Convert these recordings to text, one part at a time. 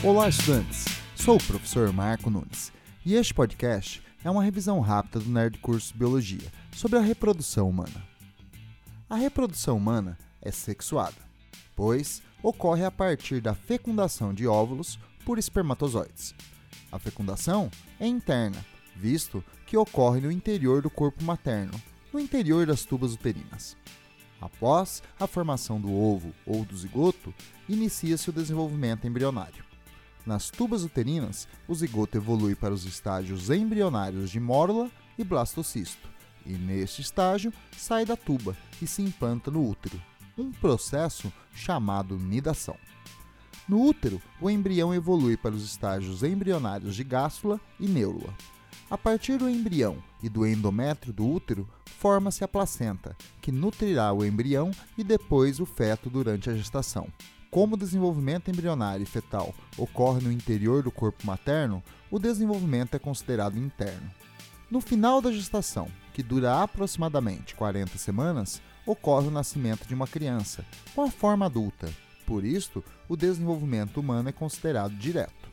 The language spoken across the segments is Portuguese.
Olá, estudantes! Sou o professor Marco Nunes e este podcast é uma revisão rápida do Nerd Curso Biologia sobre a reprodução humana. A reprodução humana é sexuada, pois ocorre a partir da fecundação de óvulos por espermatozoides. A fecundação é interna, visto que ocorre no interior do corpo materno, no interior das tubas uterinas. Após a formação do ovo ou do zigoto, inicia-se o desenvolvimento embrionário. Nas tubas uterinas, o zigoto evolui para os estágios embrionários de mórula e blastocisto, e neste estágio sai da tuba e se implanta no útero, um processo chamado nidação. No útero, o embrião evolui para os estágios embrionários de gástula e neurula. A partir do embrião e do endométrio do útero, forma-se a placenta, que nutrirá o embrião e depois o feto durante a gestação. Como o desenvolvimento embrionário e fetal ocorre no interior do corpo materno, o desenvolvimento é considerado interno. No final da gestação, que dura aproximadamente 40 semanas, ocorre o nascimento de uma criança, com a forma adulta. Por isto, o desenvolvimento humano é considerado direto.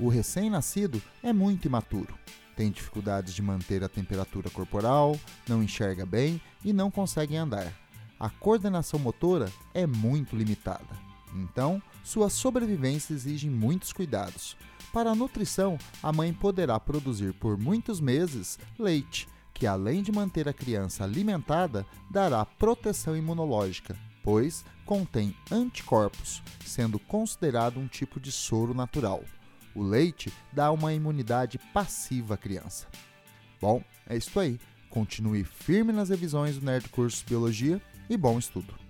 O recém-nascido é muito imaturo, tem dificuldades de manter a temperatura corporal, não enxerga bem e não consegue andar. A coordenação motora é muito limitada. Então, sua sobrevivência exige muitos cuidados. Para a nutrição, a mãe poderá produzir por muitos meses leite, que além de manter a criança alimentada, dará proteção imunológica, pois contém anticorpos, sendo considerado um tipo de soro natural. O leite dá uma imunidade passiva à criança. Bom, é isso aí. Continue firme nas revisões do Nerd Curso Biologia e bom estudo!